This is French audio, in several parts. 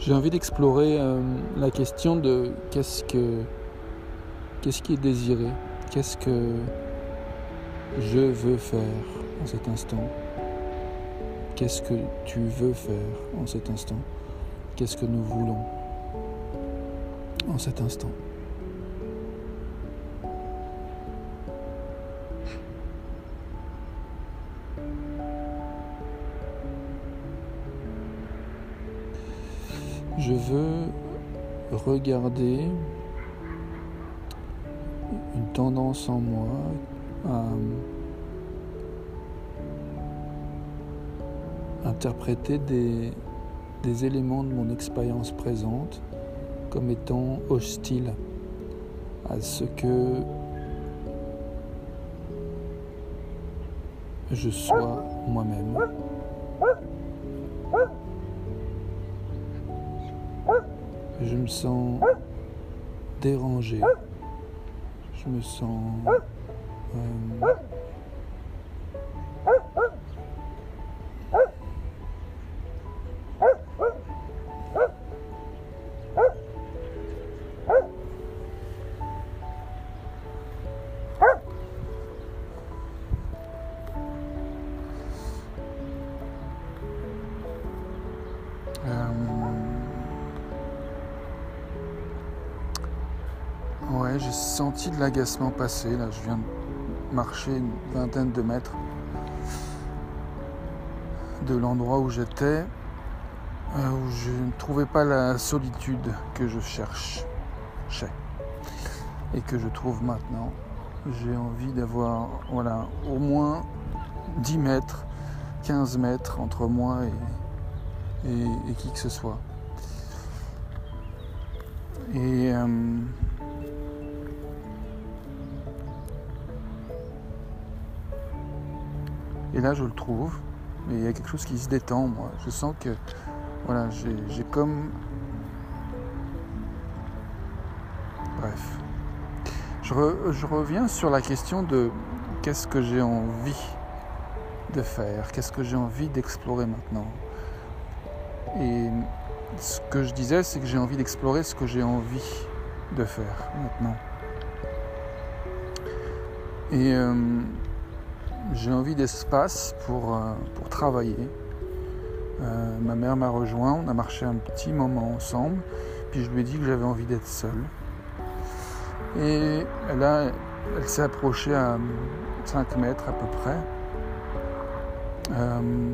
J'ai envie d'explorer euh, la question de qu'est-ce que qu'est-ce qui est désiré, qu'est-ce que je veux faire en cet instant, qu'est-ce que tu veux faire en cet instant, qu'est-ce que nous voulons en cet instant? Je veux regarder une tendance en moi à interpréter des, éléments de mon expérience présente comme étant hostiles à ce que je sois moi-même. Je me sens dérangé. Je me sens... Euh, Ouais, j'ai senti de l'agacement passer. Là, je viens de marcher une vingtaine de mètres de l'endroit où j'étais, euh, où je ne trouvais pas la solitude que je cherchais et que je trouve maintenant. J'ai envie d'avoir, voilà, au moins 10 mètres, 15 mètres entre moi et, et, qui que ce soit. Et euh, Et là, je le trouve. Et il y a quelque chose qui se détend, moi. Je sens que, voilà, j'ai comme. Bref. Je, je, reviens sur la question de qu'est-ce que j'ai envie de faire, qu'est-ce que j'ai envie d'explorer maintenant. Et ce que je disais, c'est que j'ai envie d'explorer ce que j'ai envie de faire maintenant. Et. Euh, j'ai envie d'espace pour, euh, pour travailler. Euh, ma mère m'a rejoint, on a marché un petit moment ensemble, puis je lui ai dit que j'avais envie d'être seul. Et là, elle s'est approchée à 5 mètres à peu près. Euh,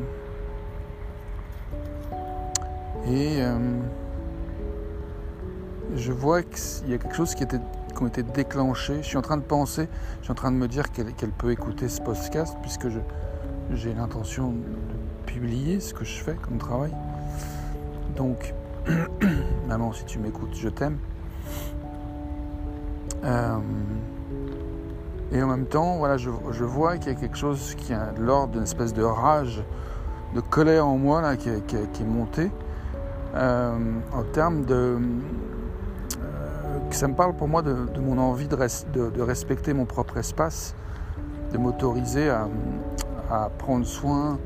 et je vois qu'il y a quelque chose qui était qui ont été déclenchées. Je suis en train de penser, je suis en train de me dire qu'elle peut écouter ce podcast puisque j'ai l'intention de publier ce que je fais comme travail. Donc, maman, si tu m'écoutes, je t'aime. Euh, et en même temps, voilà, je, vois qu'il y a quelque chose qui a de l'ordre d'une espèce de rage, de colère en moi là, qui, est montée euh, en termes de, ça me parle pour moi de, mon envie de, respecter mon propre espace, de m'autoriser à, prendre soin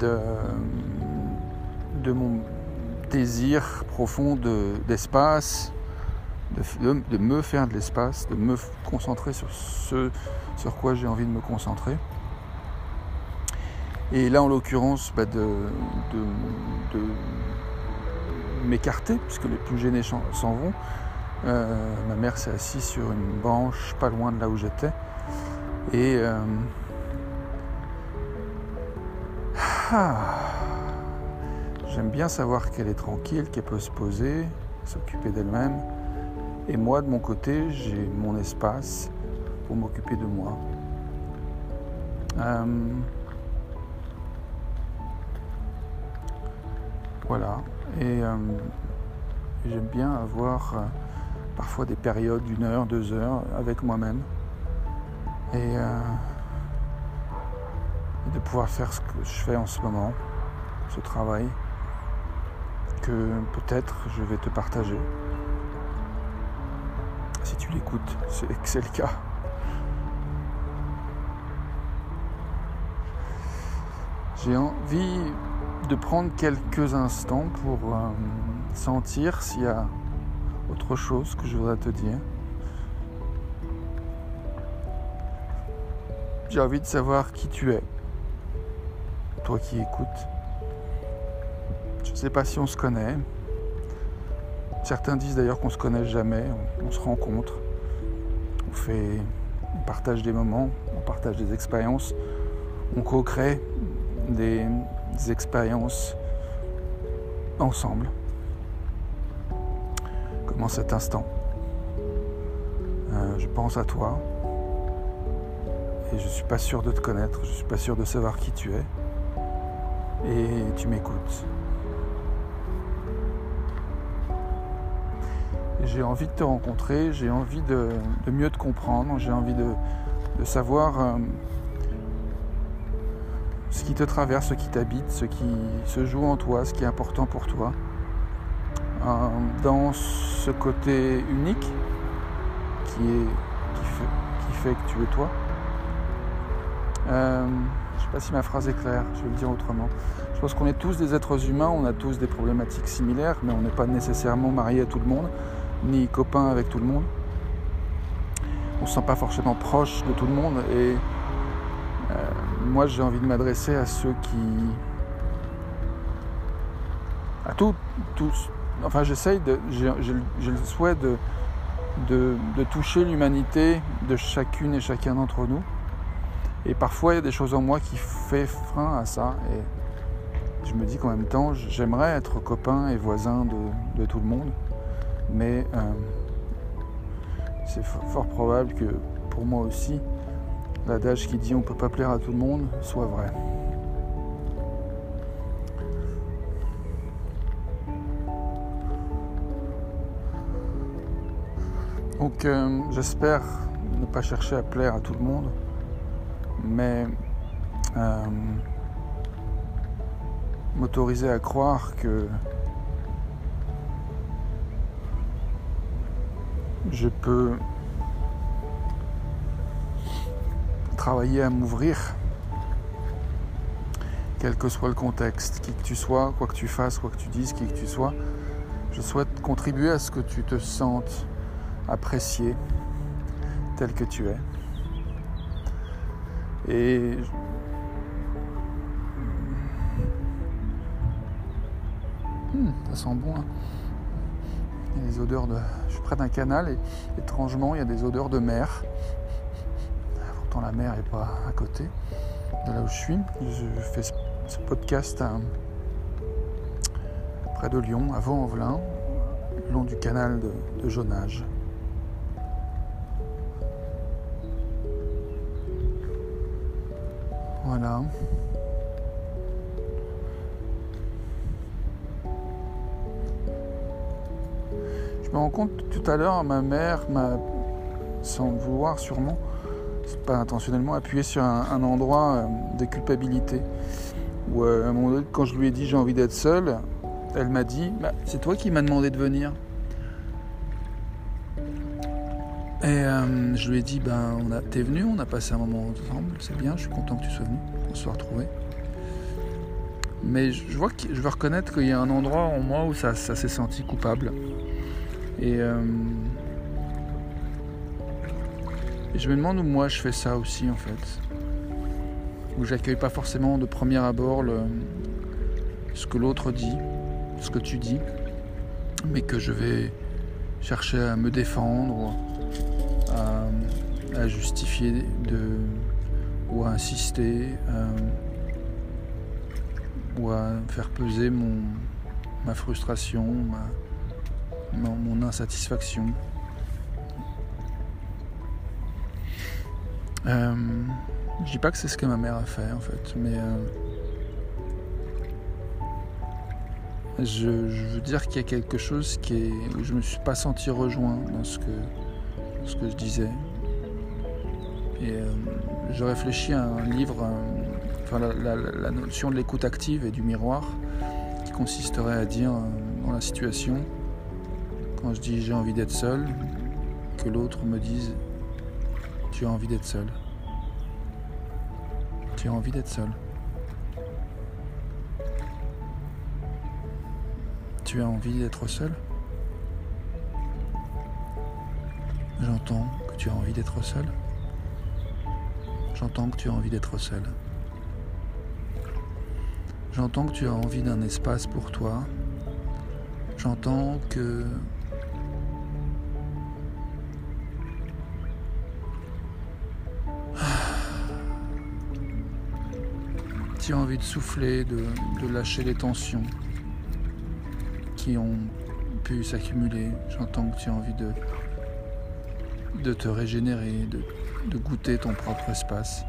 de, mon désir profond d'espace, de, me faire de l'espace, de me concentrer sur ce sur quoi j'ai envie de me concentrer. Et là, en l'occurrence, bah, de m'écarter, puisque les plus gênés s'en vont, euh, ma mère s'est assise sur une branche pas loin de là où j'étais. Et euh, ah, j'aime bien savoir qu'elle est tranquille, qu'elle peut se poser, s'occuper d'elle-même. Et moi, de mon côté, j'ai mon espace pour m'occuper de moi. Euh, voilà. Et j'aime bien avoir parfois des périodes d'une heure, deux heures avec moi-même. Et, euh, de pouvoir faire ce que je fais en ce moment, ce travail, que peut-être je vais te partager. Si tu l'écoutes, c'est que c'est le cas. J'ai envie de prendre quelques instants pour... Euh, sentir s'il y a autre chose que je voudrais te dire. J'ai envie de savoir qui tu es, toi qui écoutes. Je ne sais pas si on se connaît. Certains disent d'ailleurs qu'on se connaît jamais, on, se rencontre, on fait, on partage des moments, on partage des expériences, on co-crée des, expériences ensemble. Cet instant. Euh, je pense à toi et je suis pas sûr de te connaître, je suis pas sûr de savoir qui tu es et tu m'écoutes. J'ai envie de te rencontrer, j'ai envie de, mieux te comprendre, j'ai envie de, savoir euh, ce qui te traverse, ce qui t'habite, ce qui se joue en toi, ce qui est important pour toi. Dans ce côté unique qui, est, qui, fait, que tu es toi. Euh, je ne sais pas si ma phrase est claire, je vais le dire autrement. Je pense qu'on est tous des êtres humains, on a tous des problématiques similaires, mais on n'est pas nécessairement marié à tout le monde, ni copain avec tout le monde. On ne se sent pas forcément proche de tout le monde et euh, moi j'ai envie de m'adresser à ceux qui... à tous, tous. Enfin j'essaye de... j'ai le souhait de, toucher l'humanité de chacune et chacun d'entre nous. Et parfois il y a des choses en moi qui fait frein à ça. Et je me dis qu'en même temps j'aimerais être copain et voisin de, de tout le monde. Mais euh, c'est fort probable que pour moi aussi, l'adage qui dit on ne peut pas plaire à tout le monde soit vrai. Donc euh, j'espère ne pas chercher à plaire à tout le monde, mais euh, m'autoriser à croire que je peux travailler à m'ouvrir, quel que soit le contexte, qui que tu sois, quoi que tu fasses, quoi que tu dises, qui que tu sois. Je souhaite contribuer à ce que tu te sentes apprécié tel que tu es. Et hmm, ça sent bon. Hein. Il y a des odeurs de. Je suis près d'un canal et étrangement il y a des odeurs de mer la mer n'est pas à côté de là où je suis. Je fais ce podcast près de Lyon, à Vaux-en-Velin, le long du canal de, de Jonage. Voilà. Je me rends compte tout à l'heure, ma mère m'a, sans vouloir sûrement, pas intentionnellement, appuyé sur un, endroit euh, de culpabilité. Où euh, quand je lui ai dit j'ai envie d'être seul, elle m'a dit bah, c'est toi qui m'as demandé de venir. Et euh, je lui ai dit ben on t'es venu, on a passé un moment ensemble, c'est bien, je suis content que tu sois venu, qu'on se soit retrouvé. Mais je vois je veux reconnaître qu'il y a un endroit en moi où ça, ça s'est senti coupable. Et et je me demande où moi je fais ça aussi en fait. Où j'accueille pas forcément de premier abord ce que l'autre dit, ce que tu dis, mais que je vais chercher à me défendre, à, justifier de, ou à insister, ou à faire peser mon, ma frustration, mon insatisfaction. Euh, je dis pas que c'est ce que ma mère a fait en fait, mais euh, je, veux dire qu'il y a quelque chose qui est, où je me suis pas senti rejoint dans ce que, ce que je disais. Et euh, je réfléchis à un livre, enfin la, la, notion de l'écoute active et du miroir, qui consisterait à dire dans la situation, quand je dis j'ai envie d'être seul, que l'autre me dise tu as envie d'être seul. Tu as envie d'être seul. Tu as envie d'être seul? J'entends que tu as envie d'être seul. J'entends que tu as envie d'être seul. J'entends que tu as envie d'un espace pour toi. J'entends que tu as envie de souffler, de, lâcher les tensions qui ont pu s'accumuler. J'entends que tu as envie de, de te régénérer, de, goûter ton propre espace.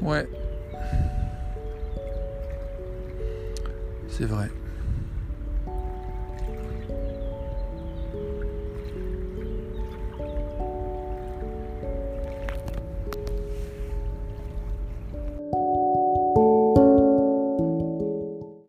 Ouais, C'est vrai.